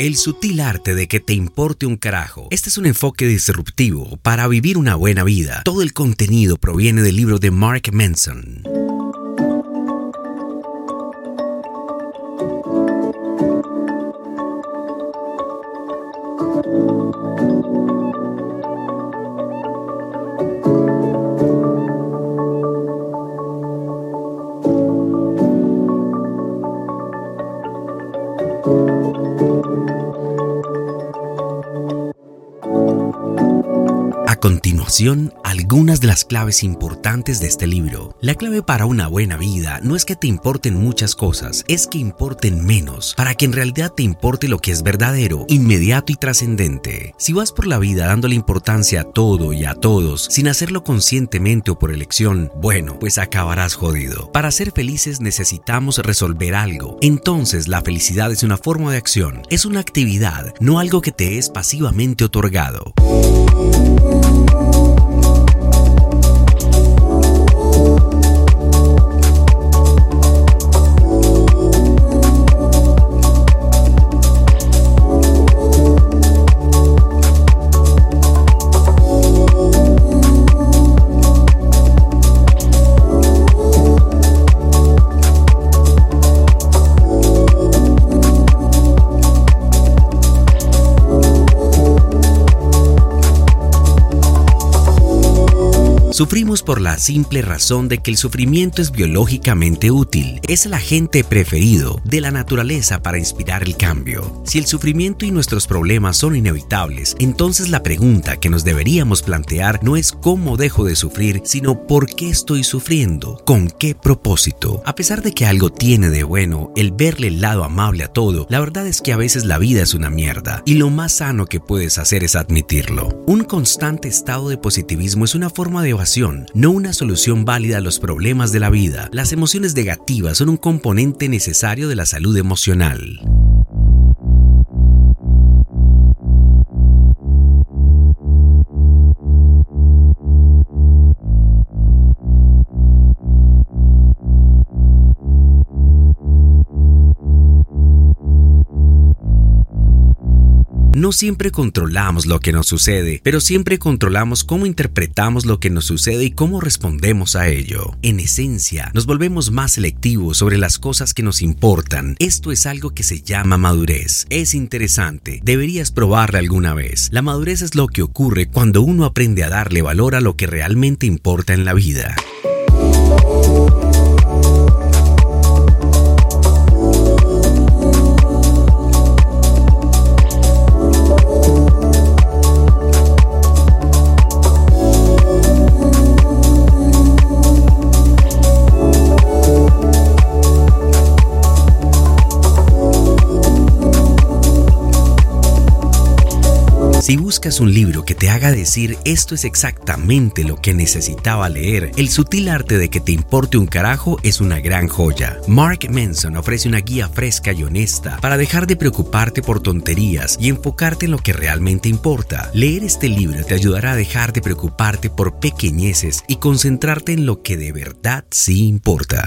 El sutil arte de que te importe un carajo. Este es un enfoque disruptivo para vivir una buena vida. Todo el contenido proviene del libro de Mark Manson. Algunas de las claves importantes de este libro. La clave para una buena vida no es que te importen muchas cosas, es que importen menos, para que en realidad te importe lo que es verdadero, inmediato y trascendente. Si vas por la vida dándole importancia a todo y a todos, sin hacerlo conscientemente o por elección, bueno, pues acabarás jodido. Para ser felices necesitamos resolver algo. Entonces la felicidad es una forma de acción, es una actividad, no algo que te es pasivamente otorgado. Sufrimos por la simple razón de que el sufrimiento es biológicamente útil, es el agente preferido de la naturaleza para inspirar el cambio. Si el sufrimiento y nuestros problemas son inevitables, entonces la pregunta que nos deberíamos plantear no es cómo dejo de sufrir, sino por qué estoy sufriendo, con qué propósito. A pesar de que algo tiene de bueno el verle el lado amable a todo, la verdad es que a veces la vida es una mierda y lo más sano que puedes hacer es admitirlo. Un constante estado de positivismo es una forma de no una solución válida a los problemas de la vida. Las emociones negativas son un componente necesario de la salud emocional. No siempre controlamos lo que nos sucede, pero siempre controlamos cómo interpretamos lo que nos sucede y cómo respondemos a ello. En esencia, nos volvemos más selectivos sobre las cosas que nos importan. Esto es algo que se llama madurez. Es interesante, deberías probarla alguna vez. La madurez es lo que ocurre cuando uno aprende a darle valor a lo que realmente importa en la vida. Buscas un libro que te haga decir esto es exactamente lo que necesitaba leer, El sutil arte de que te importe un carajo es una gran joya. Mark Manson ofrece una guía fresca y honesta para dejar de preocuparte por tonterías y enfocarte en lo que realmente importa. Leer este libro te ayudará a dejar de preocuparte por pequeñeces y concentrarte en lo que de verdad sí importa.